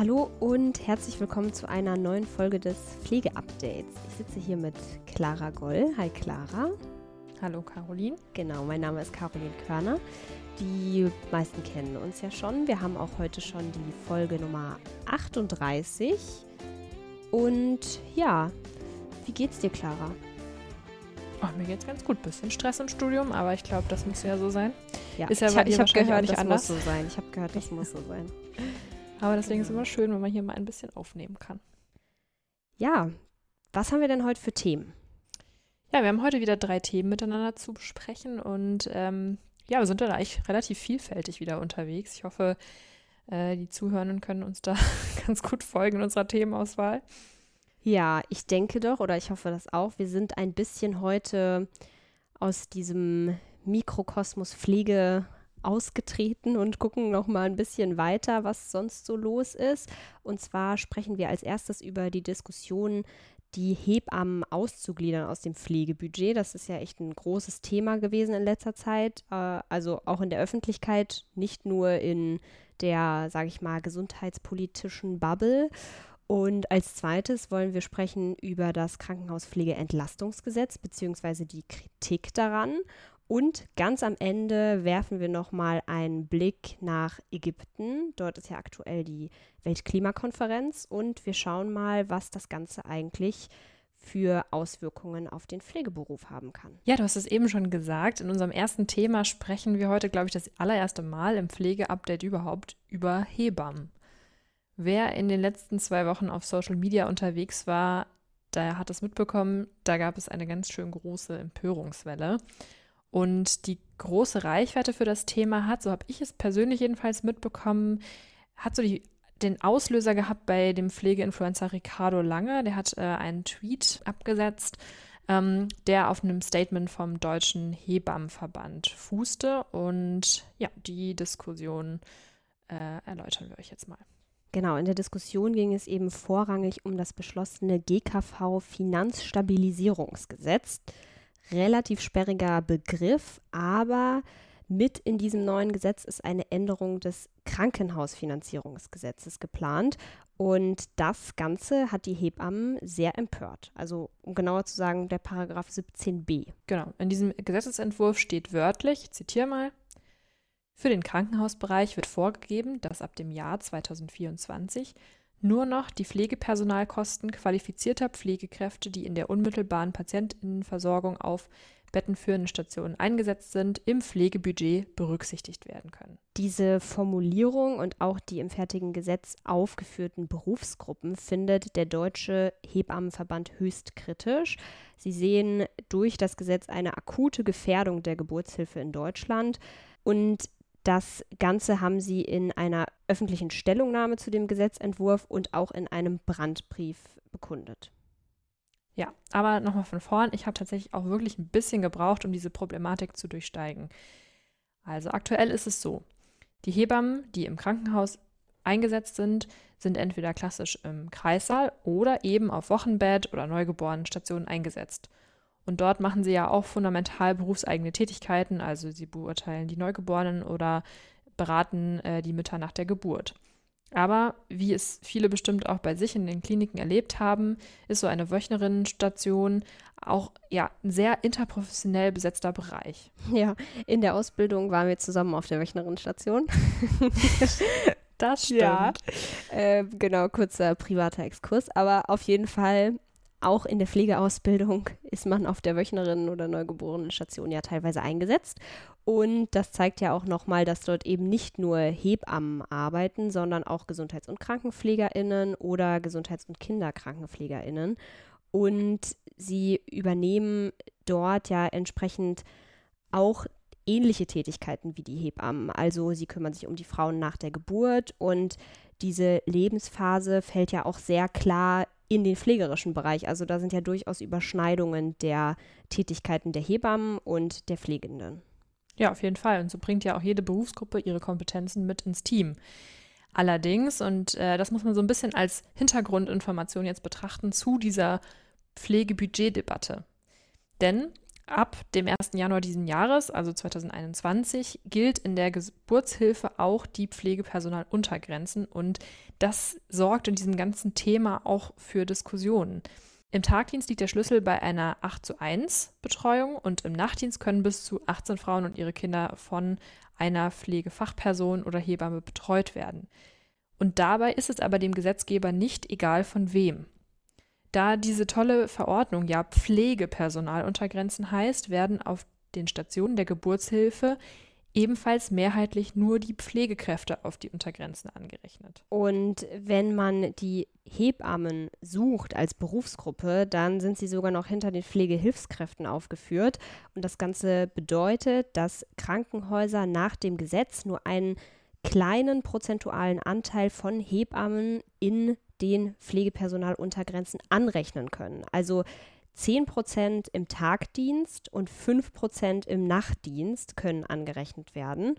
Hallo und herzlich willkommen zu einer neuen Folge des Pflegeupdates. Ich sitze hier mit Clara Goll. Hi Clara. Hallo Caroline. Genau, mein Name ist Caroline Körner. Die meisten kennen uns ja schon. Wir haben auch heute schon die Folge Nummer 38. Und ja, wie geht's dir, Clara? Oh, mir geht's ganz gut. Bisschen Stress im Studium, aber ich glaube, das muss ja so sein. Ja, ist ja ich, bei dir ich habe gehört, das anders. muss so sein. Ich habe gehört, das muss so sein. Aber deswegen ist es immer schön, wenn man hier mal ein bisschen aufnehmen kann. Ja, was haben wir denn heute für Themen? Ja, wir haben heute wieder drei Themen miteinander zu besprechen und ähm, ja, wir sind da eigentlich relativ vielfältig wieder unterwegs. Ich hoffe, äh, die Zuhörenden können uns da ganz gut folgen in unserer Themenauswahl. Ja, ich denke doch, oder ich hoffe das auch. Wir sind ein bisschen heute aus diesem Mikrokosmos Pflege ausgetreten und gucken noch mal ein bisschen weiter, was sonst so los ist. Und zwar sprechen wir als erstes über die Diskussion, die Hebammen auszugliedern aus dem Pflegebudget. Das ist ja echt ein großes Thema gewesen in letzter Zeit, äh, also auch in der Öffentlichkeit, nicht nur in der, sage ich mal, gesundheitspolitischen Bubble. Und als zweites wollen wir sprechen über das Krankenhauspflegeentlastungsgesetz beziehungsweise die Kritik daran. Und ganz am Ende werfen wir nochmal einen Blick nach Ägypten. Dort ist ja aktuell die Weltklimakonferenz und wir schauen mal, was das Ganze eigentlich für Auswirkungen auf den Pflegeberuf haben kann. Ja, du hast es eben schon gesagt. In unserem ersten Thema sprechen wir heute, glaube ich, das allererste Mal im Pflegeupdate überhaupt über Hebammen. Wer in den letzten zwei Wochen auf Social Media unterwegs war, der hat es mitbekommen, da gab es eine ganz schön große Empörungswelle. Und die große Reichweite für das Thema hat, so habe ich es persönlich jedenfalls mitbekommen, hat so die, den Auslöser gehabt bei dem Pflegeinfluencer Ricardo Lange. Der hat äh, einen Tweet abgesetzt, ähm, der auf einem Statement vom Deutschen Hebammenverband fußte. Und ja, die Diskussion äh, erläutern wir euch jetzt mal. Genau, in der Diskussion ging es eben vorrangig um das beschlossene GKV Finanzstabilisierungsgesetz relativ sperriger Begriff, aber mit in diesem neuen Gesetz ist eine Änderung des Krankenhausfinanzierungsgesetzes geplant. Und das Ganze hat die Hebammen sehr empört. Also, um genauer zu sagen, der Paragraph 17b. Genau, in diesem Gesetzesentwurf steht wörtlich, ich zitiere mal, für den Krankenhausbereich wird vorgegeben, dass ab dem Jahr 2024 nur noch die Pflegepersonalkosten qualifizierter Pflegekräfte, die in der unmittelbaren Patientinnenversorgung auf bettenführenden Stationen eingesetzt sind, im Pflegebudget berücksichtigt werden können. Diese Formulierung und auch die im fertigen Gesetz aufgeführten Berufsgruppen findet der Deutsche Hebammenverband höchst kritisch. Sie sehen durch das Gesetz eine akute Gefährdung der Geburtshilfe in Deutschland und das Ganze haben sie in einer öffentlichen Stellungnahme zu dem Gesetzentwurf und auch in einem Brandbrief bekundet. Ja, aber nochmal von vorn, ich habe tatsächlich auch wirklich ein bisschen gebraucht, um diese Problematik zu durchsteigen. Also aktuell ist es so, die Hebammen, die im Krankenhaus eingesetzt sind, sind entweder klassisch im Kreissaal oder eben auf Wochenbett oder Neugeborenenstationen eingesetzt. Und dort machen sie ja auch fundamental berufseigene Tätigkeiten, also sie beurteilen die Neugeborenen oder beraten äh, die Mütter nach der Geburt. Aber wie es viele bestimmt auch bei sich in den Kliniken erlebt haben, ist so eine Wöchnerinnenstation auch ja ein sehr interprofessionell besetzter Bereich. Ja, in der Ausbildung waren wir zusammen auf der Wöchnerinnenstation. Das stimmt. Ja, äh, genau, kurzer privater Exkurs. Aber auf jeden Fall, auch in der Pflegeausbildung ist man auf der Wöchnerinnen- oder Neugeborenenstation ja teilweise eingesetzt. Und das zeigt ja auch nochmal, dass dort eben nicht nur Hebammen arbeiten, sondern auch Gesundheits- und KrankenpflegerInnen oder Gesundheits- und KinderkrankenpflegerInnen. Und sie übernehmen dort ja entsprechend auch ähnliche Tätigkeiten wie die Hebammen. Also sie kümmern sich um die Frauen nach der Geburt und diese Lebensphase fällt ja auch sehr klar in den pflegerischen Bereich. Also da sind ja durchaus Überschneidungen der Tätigkeiten der Hebammen und der Pflegenden. Ja, auf jeden Fall. Und so bringt ja auch jede Berufsgruppe ihre Kompetenzen mit ins Team. Allerdings, und äh, das muss man so ein bisschen als Hintergrundinformation jetzt betrachten, zu dieser Pflegebudgetdebatte. Denn ab dem 1. Januar diesen Jahres, also 2021, gilt in der Geburtshilfe auch die Pflegepersonaluntergrenzen und das sorgt in diesem ganzen Thema auch für Diskussionen. Im Tagdienst liegt der Schlüssel bei einer 8 zu 1 Betreuung und im Nachtdienst können bis zu 18 Frauen und ihre Kinder von einer Pflegefachperson oder Hebamme betreut werden. Und dabei ist es aber dem Gesetzgeber nicht egal von wem. Da diese tolle Verordnung ja Pflegepersonaluntergrenzen heißt, werden auf den Stationen der Geburtshilfe ebenfalls mehrheitlich nur die Pflegekräfte auf die Untergrenzen angerechnet. Und wenn man die Hebammen sucht als Berufsgruppe, dann sind sie sogar noch hinter den Pflegehilfskräften aufgeführt. Und das Ganze bedeutet, dass Krankenhäuser nach dem Gesetz nur einen kleinen prozentualen Anteil von Hebammen in den Pflegepersonaluntergrenzen anrechnen können. Also 10 Prozent im Tagdienst und 5 Prozent im Nachtdienst können angerechnet werden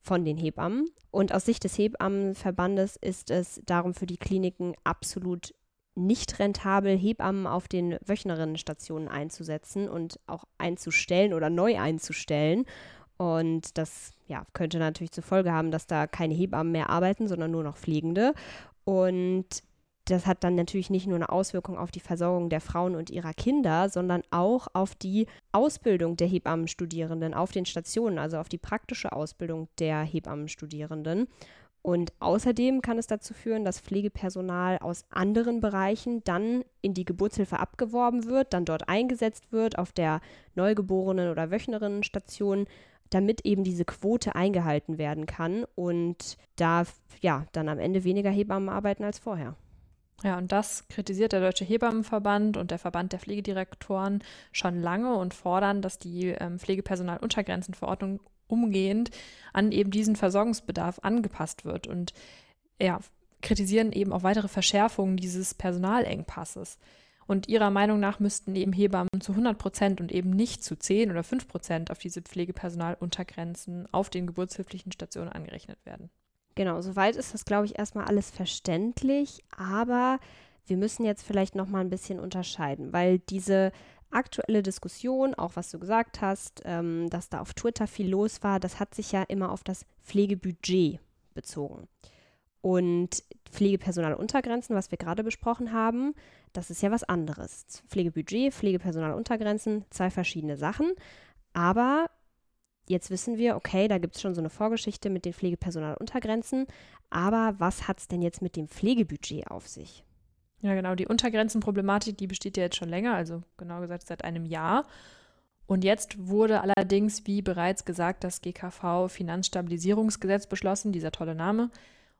von den Hebammen. Und aus Sicht des Hebammenverbandes ist es darum für die Kliniken absolut nicht rentabel, Hebammen auf den Wöchnerinnenstationen einzusetzen und auch einzustellen oder neu einzustellen. Und das ja, könnte natürlich zur Folge haben, dass da keine Hebammen mehr arbeiten, sondern nur noch Pflegende. Und das hat dann natürlich nicht nur eine Auswirkung auf die Versorgung der Frauen und ihrer Kinder, sondern auch auf die Ausbildung der Hebammenstudierenden auf den Stationen, also auf die praktische Ausbildung der Hebammenstudierenden. Und außerdem kann es dazu führen, dass Pflegepersonal aus anderen Bereichen dann in die Geburtshilfe abgeworben wird, dann dort eingesetzt wird auf der Neugeborenen- oder Wöchnerinnenstation, damit eben diese Quote eingehalten werden kann und da ja dann am Ende weniger Hebammen arbeiten als vorher. Ja, und das kritisiert der Deutsche Hebammenverband und der Verband der Pflegedirektoren schon lange und fordern, dass die ähm, Pflegepersonaluntergrenzenverordnung umgehend an eben diesen Versorgungsbedarf angepasst wird und ja, kritisieren eben auch weitere Verschärfungen dieses Personalengpasses. Und ihrer Meinung nach müssten eben Hebammen zu 100 Prozent und eben nicht zu 10 oder 5 Prozent auf diese Pflegepersonaluntergrenzen auf den geburtshilflichen Stationen angerechnet werden. Genau, soweit ist das, glaube ich, erstmal alles verständlich, aber wir müssen jetzt vielleicht noch mal ein bisschen unterscheiden, weil diese aktuelle Diskussion, auch was du gesagt hast, ähm, dass da auf Twitter viel los war, das hat sich ja immer auf das Pflegebudget bezogen. Und Pflegepersonaluntergrenzen, was wir gerade besprochen haben, das ist ja was anderes. Pflegebudget, Pflegepersonaluntergrenzen, zwei verschiedene Sachen. Aber jetzt wissen wir, okay, da gibt es schon so eine Vorgeschichte mit den Pflegepersonaluntergrenzen, aber was hat es denn jetzt mit dem Pflegebudget auf sich? Ja, genau, die Untergrenzenproblematik, die besteht ja jetzt schon länger, also genau gesagt seit einem Jahr. Und jetzt wurde allerdings, wie bereits gesagt, das GKV Finanzstabilisierungsgesetz beschlossen, dieser tolle Name.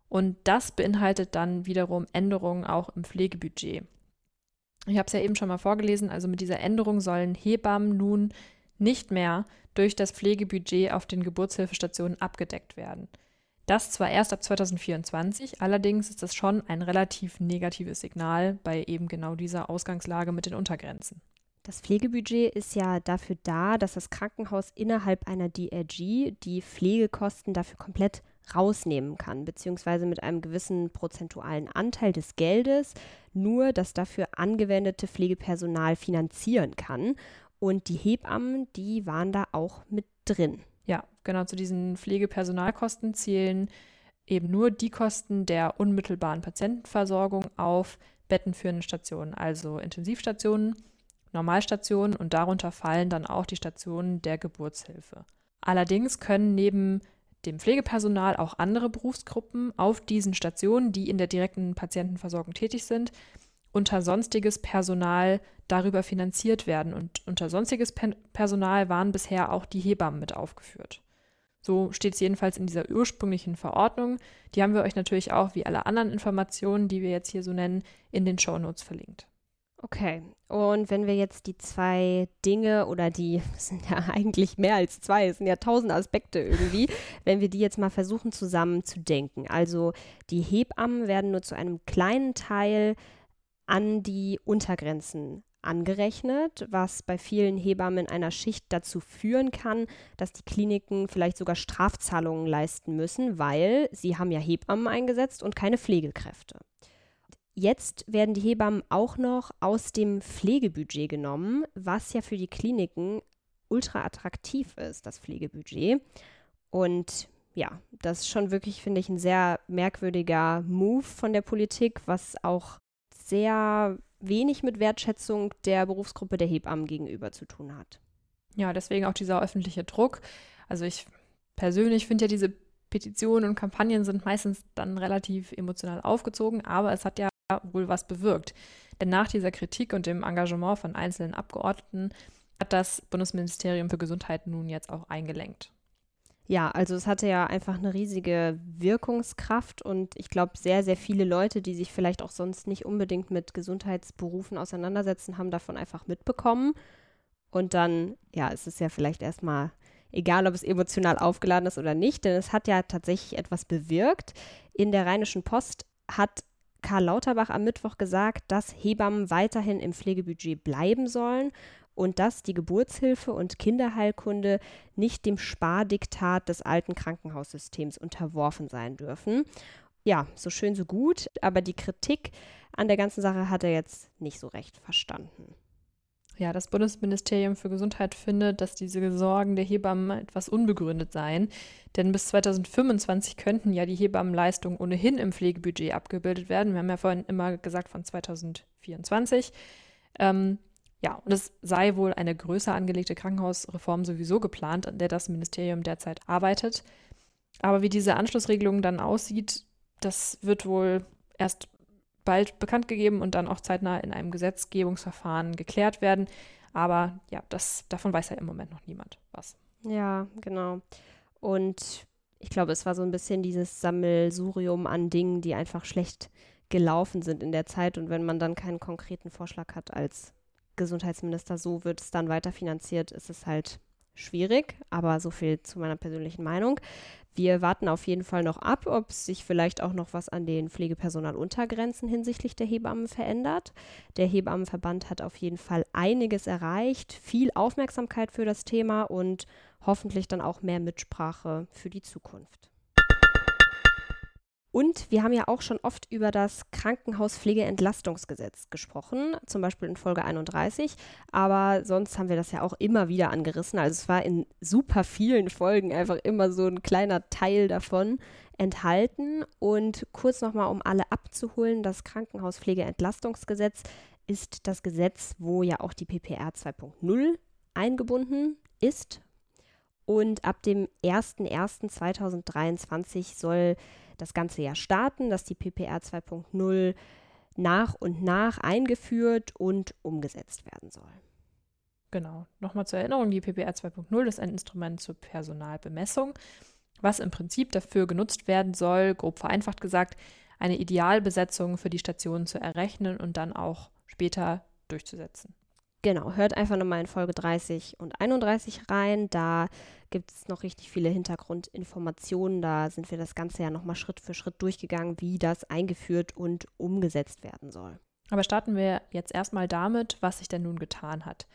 Und das beinhaltet dann wiederum Änderungen auch im Pflegebudget. Ich habe es ja eben schon mal vorgelesen, also mit dieser Änderung sollen Hebammen nun nicht mehr durch das Pflegebudget auf den Geburtshilfestationen abgedeckt werden. Das zwar erst ab 2024, allerdings ist das schon ein relativ negatives Signal bei eben genau dieser Ausgangslage mit den Untergrenzen. Das Pflegebudget ist ja dafür da, dass das Krankenhaus innerhalb einer DRG die Pflegekosten dafür komplett rausnehmen kann, beziehungsweise mit einem gewissen prozentualen Anteil des Geldes nur das dafür angewendete Pflegepersonal finanzieren kann. Und die Hebammen, die waren da auch mit drin. Ja, genau zu diesen Pflegepersonalkosten zählen eben nur die Kosten der unmittelbaren Patientenversorgung auf bettenführenden Stationen, also Intensivstationen, Normalstationen und darunter fallen dann auch die Stationen der Geburtshilfe. Allerdings können neben dem Pflegepersonal auch andere Berufsgruppen auf diesen Stationen, die in der direkten Patientenversorgung tätig sind, unter sonstiges Personal darüber finanziert werden. Und unter sonstiges Personal waren bisher auch die Hebammen mit aufgeführt. So steht es jedenfalls in dieser ursprünglichen Verordnung. Die haben wir euch natürlich auch, wie alle anderen Informationen, die wir jetzt hier so nennen, in den Shownotes verlinkt. Okay, und wenn wir jetzt die zwei Dinge oder die, sind ja eigentlich mehr als zwei, es sind ja tausend Aspekte irgendwie, wenn wir die jetzt mal versuchen zusammenzudenken. Also die Hebammen werden nur zu einem kleinen Teil an die Untergrenzen angerechnet, was bei vielen Hebammen in einer Schicht dazu führen kann, dass die Kliniken vielleicht sogar Strafzahlungen leisten müssen, weil sie haben ja Hebammen eingesetzt und keine Pflegekräfte. Jetzt werden die Hebammen auch noch aus dem Pflegebudget genommen, was ja für die Kliniken ultra attraktiv ist, das Pflegebudget. Und ja, das ist schon wirklich, finde ich, ein sehr merkwürdiger Move von der Politik, was auch sehr wenig mit Wertschätzung der Berufsgruppe der Hebammen gegenüber zu tun hat. Ja, deswegen auch dieser öffentliche Druck. Also ich persönlich finde ja diese Petitionen und Kampagnen sind meistens dann relativ emotional aufgezogen, aber es hat ja wohl was bewirkt. Denn nach dieser Kritik und dem Engagement von einzelnen Abgeordneten hat das Bundesministerium für Gesundheit nun jetzt auch eingelenkt. Ja, also es hatte ja einfach eine riesige Wirkungskraft und ich glaube, sehr, sehr viele Leute, die sich vielleicht auch sonst nicht unbedingt mit Gesundheitsberufen auseinandersetzen, haben davon einfach mitbekommen. Und dann, ja, ist es ja vielleicht erstmal egal, ob es emotional aufgeladen ist oder nicht, denn es hat ja tatsächlich etwas bewirkt. In der Rheinischen Post hat Karl Lauterbach am Mittwoch gesagt, dass Hebammen weiterhin im Pflegebudget bleiben sollen und dass die Geburtshilfe und Kinderheilkunde nicht dem Spardiktat des alten Krankenhaussystems unterworfen sein dürfen. Ja, so schön, so gut, aber die Kritik an der ganzen Sache hat er jetzt nicht so recht verstanden. Ja, das Bundesministerium für Gesundheit findet, dass diese Sorgen der Hebammen etwas unbegründet seien. Denn bis 2025 könnten ja die Hebammenleistungen ohnehin im Pflegebudget abgebildet werden. Wir haben ja vorhin immer gesagt von 2024. Ähm, ja, und es sei wohl eine größer angelegte Krankenhausreform sowieso geplant, an der das Ministerium derzeit arbeitet. Aber wie diese Anschlussregelung dann aussieht, das wird wohl erst bald bekannt gegeben und dann auch zeitnah in einem Gesetzgebungsverfahren geklärt werden. Aber ja, das, davon weiß ja im Moment noch niemand was. Ja, genau. Und ich glaube, es war so ein bisschen dieses Sammelsurium an Dingen, die einfach schlecht gelaufen sind in der Zeit. Und wenn man dann keinen konkreten Vorschlag hat als Gesundheitsminister, so wird es dann weiterfinanziert, ist es halt schwierig. Aber so viel zu meiner persönlichen Meinung. Wir warten auf jeden Fall noch ab, ob sich vielleicht auch noch was an den Pflegepersonaluntergrenzen hinsichtlich der Hebammen verändert. Der Hebammenverband hat auf jeden Fall einiges erreicht, viel Aufmerksamkeit für das Thema und hoffentlich dann auch mehr Mitsprache für die Zukunft. Und wir haben ja auch schon oft über das Krankenhauspflegeentlastungsgesetz gesprochen, zum Beispiel in Folge 31. Aber sonst haben wir das ja auch immer wieder angerissen. Also es war in super vielen Folgen einfach immer so ein kleiner Teil davon enthalten. Und kurz nochmal, um alle abzuholen, das Krankenhauspflegeentlastungsgesetz ist das Gesetz, wo ja auch die PPR 2.0 eingebunden ist. Und ab dem 01.01.2023 soll das ganze Jahr starten, dass die PPR 2.0 nach und nach eingeführt und umgesetzt werden soll. Genau. Nochmal zur Erinnerung, die PPR 2.0 ist ein Instrument zur Personalbemessung, was im Prinzip dafür genutzt werden soll, grob vereinfacht gesagt, eine Idealbesetzung für die Stationen zu errechnen und dann auch später durchzusetzen. Genau, hört einfach nochmal in Folge 30 und 31 rein. Da gibt es noch richtig viele Hintergrundinformationen. Da sind wir das Ganze ja nochmal Schritt für Schritt durchgegangen, wie das eingeführt und umgesetzt werden soll. Aber starten wir jetzt erstmal damit, was sich denn nun getan hat.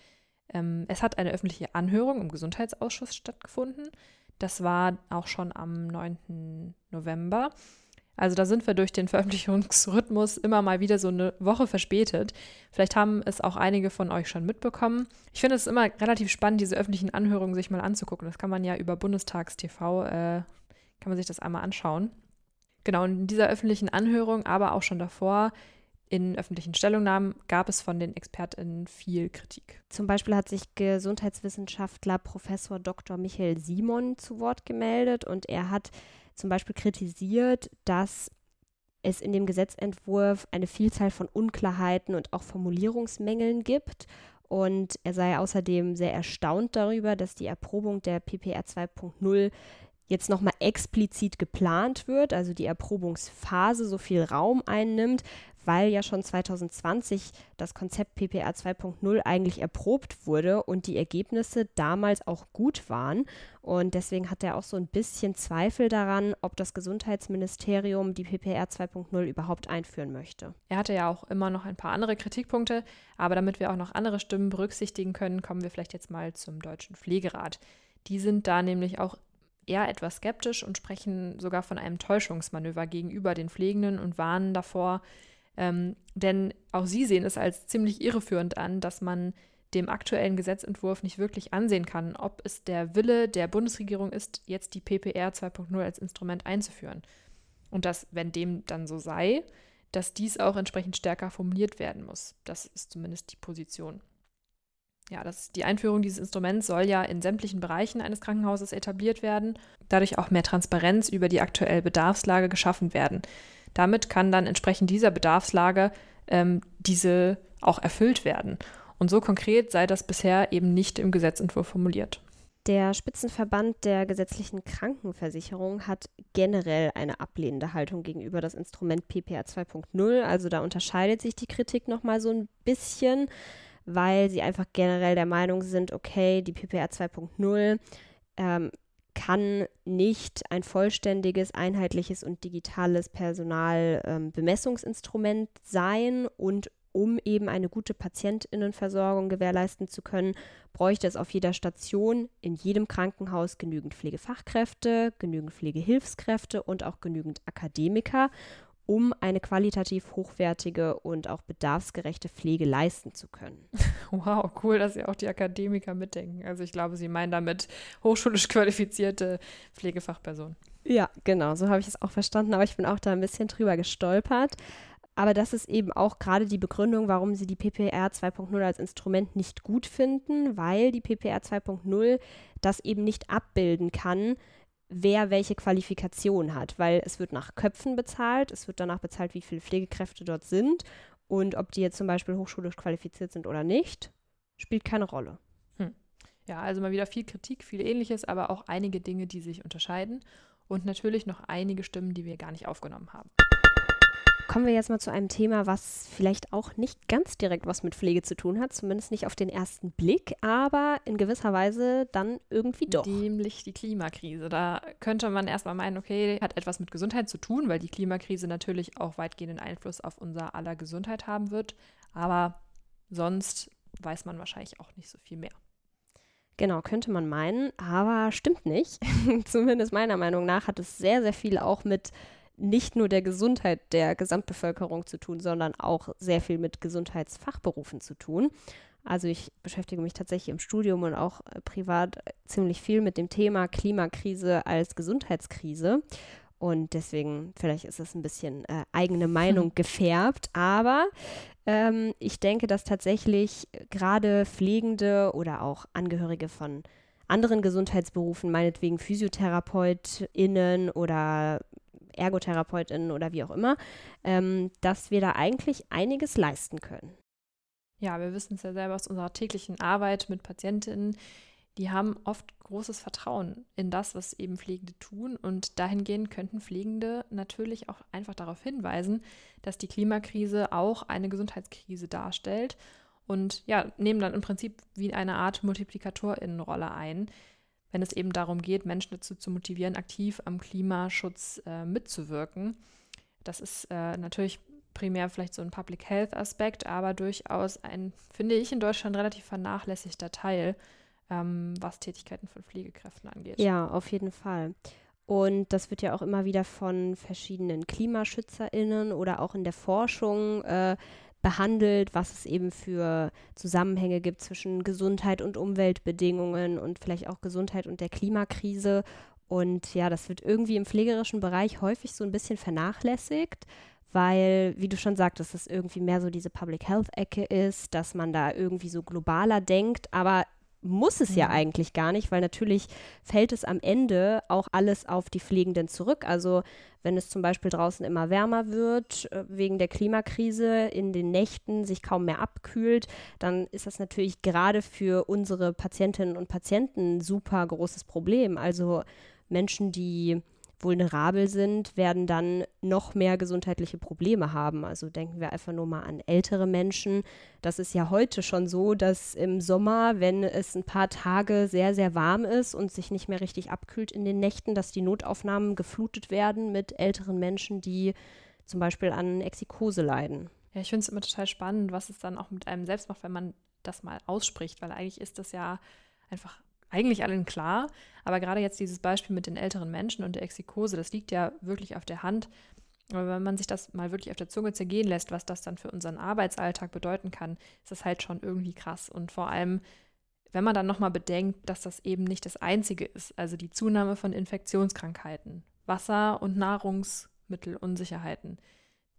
Ähm, es hat eine öffentliche Anhörung im Gesundheitsausschuss stattgefunden. Das war auch schon am 9. November. Also da sind wir durch den Veröffentlichungsrhythmus immer mal wieder so eine Woche verspätet. Vielleicht haben es auch einige von euch schon mitbekommen. Ich finde es immer relativ spannend, diese öffentlichen Anhörungen sich mal anzugucken. Das kann man ja über Bundestagstv, äh, kann man sich das einmal anschauen. Genau, in dieser öffentlichen Anhörung, aber auch schon davor, in öffentlichen Stellungnahmen gab es von den ExpertInnen viel Kritik. Zum Beispiel hat sich Gesundheitswissenschaftler Professor Dr. Michael Simon zu Wort gemeldet und er hat zum Beispiel kritisiert, dass es in dem Gesetzentwurf eine Vielzahl von Unklarheiten und auch Formulierungsmängeln gibt. Und er sei außerdem sehr erstaunt darüber, dass die Erprobung der PPR 2.0 jetzt nochmal explizit geplant wird, also die Erprobungsphase so viel Raum einnimmt, weil ja schon 2020 das Konzept PPR 2.0 eigentlich erprobt wurde und die Ergebnisse damals auch gut waren. Und deswegen hat er auch so ein bisschen Zweifel daran, ob das Gesundheitsministerium die PPR 2.0 überhaupt einführen möchte. Er hatte ja auch immer noch ein paar andere Kritikpunkte, aber damit wir auch noch andere Stimmen berücksichtigen können, kommen wir vielleicht jetzt mal zum Deutschen Pflegerat. Die sind da nämlich auch eher etwas skeptisch und sprechen sogar von einem Täuschungsmanöver gegenüber den Pflegenden und warnen davor, ähm, denn auch sie sehen es als ziemlich irreführend an, dass man dem aktuellen Gesetzentwurf nicht wirklich ansehen kann, ob es der Wille der Bundesregierung ist, jetzt die PPR 2.0 als Instrument einzuführen. Und dass, wenn dem dann so sei, dass dies auch entsprechend stärker formuliert werden muss. Das ist zumindest die Position. Ja, das, die Einführung dieses Instruments soll ja in sämtlichen Bereichen eines Krankenhauses etabliert werden, dadurch auch mehr Transparenz über die aktuelle Bedarfslage geschaffen werden. Damit kann dann entsprechend dieser Bedarfslage ähm, diese auch erfüllt werden. Und so konkret sei das bisher eben nicht im Gesetzentwurf formuliert. Der Spitzenverband der gesetzlichen Krankenversicherung hat generell eine ablehnende Haltung gegenüber das Instrument PPA 2.0. Also da unterscheidet sich die Kritik nochmal so ein bisschen, weil sie einfach generell der Meinung sind, okay, die PPA 2.0 ähm, kann nicht ein vollständiges, einheitliches und digitales Personalbemessungsinstrument ähm, sein. Und um eben eine gute Patientinnenversorgung gewährleisten zu können, bräuchte es auf jeder Station, in jedem Krankenhaus genügend Pflegefachkräfte, genügend Pflegehilfskräfte und auch genügend Akademiker um eine qualitativ hochwertige und auch bedarfsgerechte Pflege leisten zu können. Wow, cool, dass Sie auch die Akademiker mitdenken. Also ich glaube, Sie meinen damit hochschulisch qualifizierte Pflegefachpersonen. Ja, genau, so habe ich es auch verstanden, aber ich bin auch da ein bisschen drüber gestolpert. Aber das ist eben auch gerade die Begründung, warum sie die PPR 2.0 als Instrument nicht gut finden, weil die PPR 2.0 das eben nicht abbilden kann, wer welche Qualifikation hat, weil es wird nach Köpfen bezahlt, es wird danach bezahlt, wie viele Pflegekräfte dort sind und ob die jetzt zum Beispiel hochschulisch qualifiziert sind oder nicht, spielt keine Rolle. Hm. Ja, also mal wieder viel Kritik, viel Ähnliches, aber auch einige Dinge, die sich unterscheiden und natürlich noch einige Stimmen, die wir gar nicht aufgenommen haben. Kommen wir jetzt mal zu einem Thema, was vielleicht auch nicht ganz direkt was mit Pflege zu tun hat, zumindest nicht auf den ersten Blick, aber in gewisser Weise dann irgendwie doch. Nämlich die Klimakrise. Da könnte man erstmal meinen, okay, hat etwas mit Gesundheit zu tun, weil die Klimakrise natürlich auch weitgehenden Einfluss auf unser aller Gesundheit haben wird. Aber sonst weiß man wahrscheinlich auch nicht so viel mehr. Genau, könnte man meinen, aber stimmt nicht. Zumindest meiner Meinung nach hat es sehr, sehr viel auch mit nicht nur der Gesundheit der Gesamtbevölkerung zu tun, sondern auch sehr viel mit Gesundheitsfachberufen zu tun. Also ich beschäftige mich tatsächlich im Studium und auch äh, privat ziemlich viel mit dem Thema Klimakrise als Gesundheitskrise. Und deswegen, vielleicht ist es ein bisschen äh, eigene Meinung gefärbt, aber ähm, ich denke, dass tatsächlich gerade Pflegende oder auch Angehörige von anderen Gesundheitsberufen, meinetwegen PhysiotherapeutInnen oder ErgotherapeutInnen oder wie auch immer, ähm, dass wir da eigentlich einiges leisten können. Ja, wir wissen es ja selber aus unserer täglichen Arbeit mit Patientinnen, die haben oft großes Vertrauen in das, was eben Pflegende tun. Und dahingehend könnten Pflegende natürlich auch einfach darauf hinweisen, dass die Klimakrise auch eine Gesundheitskrise darstellt und ja, nehmen dann im Prinzip wie eine Art Multiplikatorinnenrolle ein, wenn es eben darum geht, Menschen dazu zu motivieren, aktiv am Klimaschutz äh, mitzuwirken. Das ist äh, natürlich primär vielleicht so ein Public Health Aspekt, aber durchaus ein, finde ich, in Deutschland relativ vernachlässigter Teil, ähm, was Tätigkeiten von Pflegekräften angeht. Ja, auf jeden Fall. Und das wird ja auch immer wieder von verschiedenen KlimaschützerInnen oder auch in der Forschung äh, behandelt, was es eben für Zusammenhänge gibt zwischen Gesundheit und Umweltbedingungen und vielleicht auch Gesundheit und der Klimakrise. Und ja, das wird irgendwie im pflegerischen Bereich häufig so ein bisschen vernachlässigt, weil, wie du schon sagtest, es irgendwie mehr so diese Public Health-Ecke ist, dass man da irgendwie so globaler denkt, aber muss es ja eigentlich gar nicht, weil natürlich fällt es am Ende auch alles auf die Pflegenden zurück. Also wenn es zum Beispiel draußen immer wärmer wird, äh, wegen der Klimakrise, in den Nächten sich kaum mehr abkühlt, dann ist das natürlich gerade für unsere Patientinnen und Patienten ein super großes Problem. Also Menschen, die vulnerabel sind, werden dann noch mehr gesundheitliche Probleme haben. Also denken wir einfach nur mal an ältere Menschen. Das ist ja heute schon so, dass im Sommer, wenn es ein paar Tage sehr, sehr warm ist und sich nicht mehr richtig abkühlt in den Nächten, dass die Notaufnahmen geflutet werden mit älteren Menschen, die zum Beispiel an Exikose leiden. Ja, ich finde es immer total spannend, was es dann auch mit einem selbst macht, wenn man das mal ausspricht, weil eigentlich ist das ja einfach eigentlich allen klar, aber gerade jetzt dieses Beispiel mit den älteren Menschen und der Exikose, das liegt ja wirklich auf der Hand. Aber wenn man sich das mal wirklich auf der Zunge zergehen lässt, was das dann für unseren Arbeitsalltag bedeuten kann, ist das halt schon irgendwie krass. Und vor allem, wenn man dann nochmal bedenkt, dass das eben nicht das Einzige ist, also die Zunahme von Infektionskrankheiten, Wasser- und Nahrungsmittelunsicherheiten,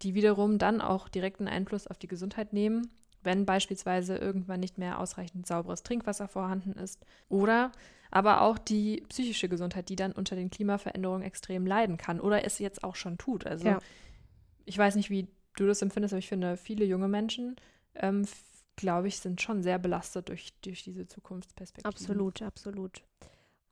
die wiederum dann auch direkten Einfluss auf die Gesundheit nehmen, wenn beispielsweise irgendwann nicht mehr ausreichend sauberes Trinkwasser vorhanden ist. Oder aber auch die psychische Gesundheit, die dann unter den Klimaveränderungen extrem leiden kann oder es jetzt auch schon tut. Also Ja. ich weiß nicht, wie du das empfindest, aber ich finde, viele junge Menschen, ähm, glaube ich, sind schon sehr belastet durch, durch diese Zukunftsperspektive. Absolut, absolut.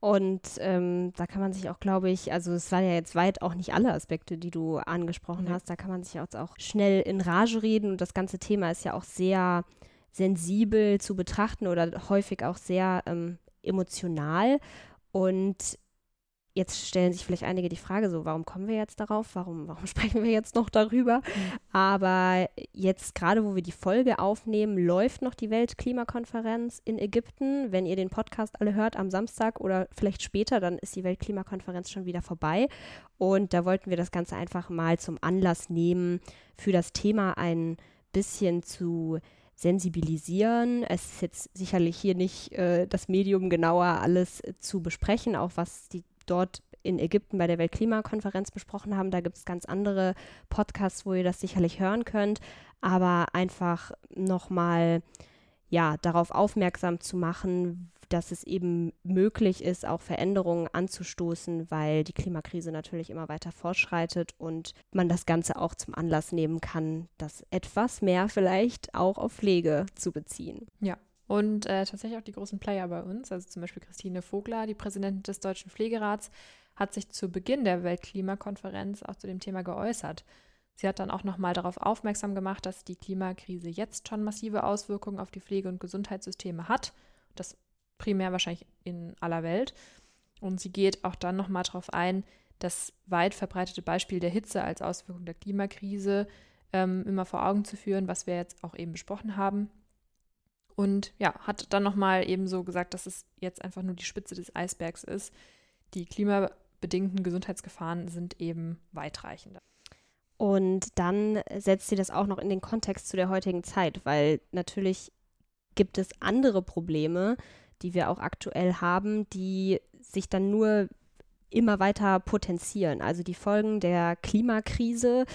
Und ähm, da kann man sich auch, glaube ich, also es waren ja jetzt weit auch nicht alle Aspekte, die du angesprochen Nee. hast, da kann man sich jetzt auch schnell in Rage reden und das ganze Thema ist ja auch sehr sensibel zu betrachten oder häufig auch sehr ähm, emotional. Und jetzt stellen sich vielleicht einige die Frage so, warum kommen wir jetzt darauf? Warum, warum sprechen wir jetzt noch darüber? Aber jetzt gerade, wo wir die Folge aufnehmen, läuft noch die Weltklimakonferenz in Ägypten. Wenn ihr den Podcast alle hört am Samstag oder vielleicht später, dann ist die Weltklimakonferenz schon wieder vorbei. Und da wollten wir das Ganze einfach mal zum Anlass nehmen, für das Thema ein bisschen zu sensibilisieren. Es ist jetzt sicherlich hier nicht äh, das Medium genauer alles äh, zu besprechen, auch was die dort in Ägypten bei der Weltklimakonferenz besprochen haben. Da gibt es ganz andere Podcasts, wo ihr das sicherlich hören könnt. Aber einfach nochmal ja, darauf aufmerksam zu machen, dass es eben möglich ist, auch Veränderungen anzustoßen, weil die Klimakrise natürlich immer weiter fortschreitet und man das Ganze auch zum Anlass nehmen kann, das etwas mehr vielleicht auch auf Pflege zu beziehen. Und äh, tatsächlich auch die großen Player bei uns, also zum Beispiel Christine Vogler, die Präsidentin des Deutschen Pflegerats, hat sich zu Beginn der Weltklimakonferenz auch zu dem Thema geäußert. Sie hat dann auch nochmal darauf aufmerksam gemacht, dass die Klimakrise jetzt schon massive Auswirkungen auf die Pflege- und Gesundheitssysteme hat. Das primär wahrscheinlich in aller Welt. Und sie geht auch dann nochmal darauf ein, das weit verbreitete Beispiel der Hitze als Auswirkung der Klimakrise ähm, immer vor Augen zu führen, was wir jetzt auch eben besprochen haben. Und ja, hat dann nochmal eben so gesagt, dass es jetzt einfach nur die Spitze des Eisbergs ist. Die klimabedingten Gesundheitsgefahren sind eben weitreichender. Und dann setzt sie das auch noch in den Kontext zu der heutigen Zeit, weil natürlich gibt es andere Probleme, die wir auch aktuell haben, die sich dann nur immer weiter potenzieren. Also die Folgen der Klimakrise,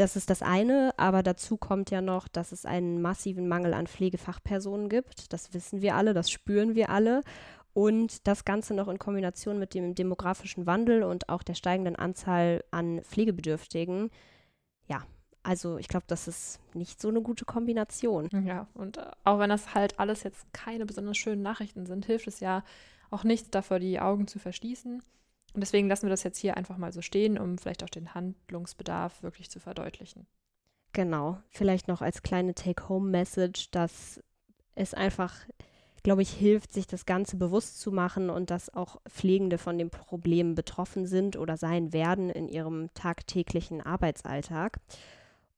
das ist das eine, aber dazu kommt ja noch, dass es einen massiven Mangel an Pflegefachpersonen gibt. Das wissen wir alle, das spüren wir alle. Und das Ganze noch in Kombination mit dem demografischen Wandel und auch der steigenden Anzahl an Pflegebedürftigen. Ja, also ich glaube, das ist nicht so eine gute Kombination. Ja, und äh, auch wenn das halt alles jetzt keine besonders schönen Nachrichten sind, hilft es ja auch nichts davor, die Augen zu verschließen. Und deswegen lassen wir das jetzt hier einfach mal so stehen, um vielleicht auch den Handlungsbedarf wirklich zu verdeutlichen. Genau, vielleicht noch als kleine Take-Home-Message, dass es einfach, glaube ich, hilft, sich das Ganze bewusst zu machen und dass auch Pflegende von dem Problem betroffen sind oder sein werden in ihrem tagtäglichen Arbeitsalltag.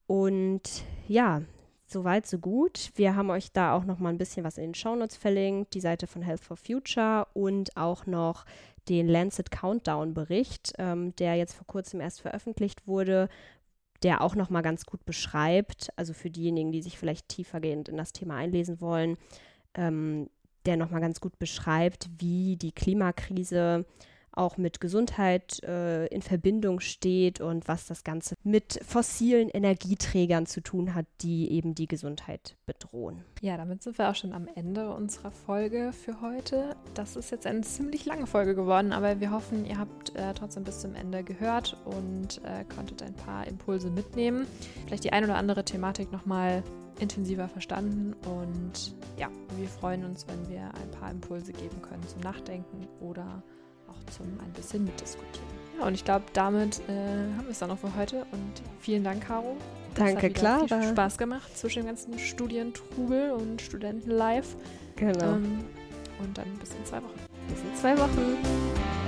Und ja, soweit, so gut. Wir haben euch da auch noch mal ein bisschen was in den Shownotes verlinkt, die Seite von Health for Future und auch noch den Lancet Countdown Bericht, ähm, der jetzt vor kurzem erst veröffentlicht wurde, der auch noch mal ganz gut beschreibt, also für diejenigen, die sich vielleicht tiefergehend in das Thema einlesen wollen, ähm, der noch mal ganz gut beschreibt, wie die Klimakrise auch mit Gesundheit äh, in Verbindung steht und was das Ganze mit fossilen Energieträgern zu tun hat, die eben die Gesundheit bedrohen. Ja, damit sind wir auch schon am Ende unserer Folge für heute. Das ist jetzt eine ziemlich lange Folge geworden, aber wir hoffen, ihr habt äh, trotzdem bis zum Ende gehört und äh, konntet ein paar Impulse mitnehmen. Vielleicht die ein oder andere Thematik nochmal intensiver verstanden und ja, wir freuen uns, wenn wir ein paar Impulse geben können zum Nachdenken oder zum ein bisschen mitdiskutieren. Ja, und ich glaube, damit äh, haben wir es dann noch für heute. Und vielen Dank, Caro. Danke, Clara. Hat viel Spaß gemacht zwischen dem ganzen Studientrubel und Studenten live. Genau. Ähm, und dann bis in zwei Wochen. Bis in zwei Wochen.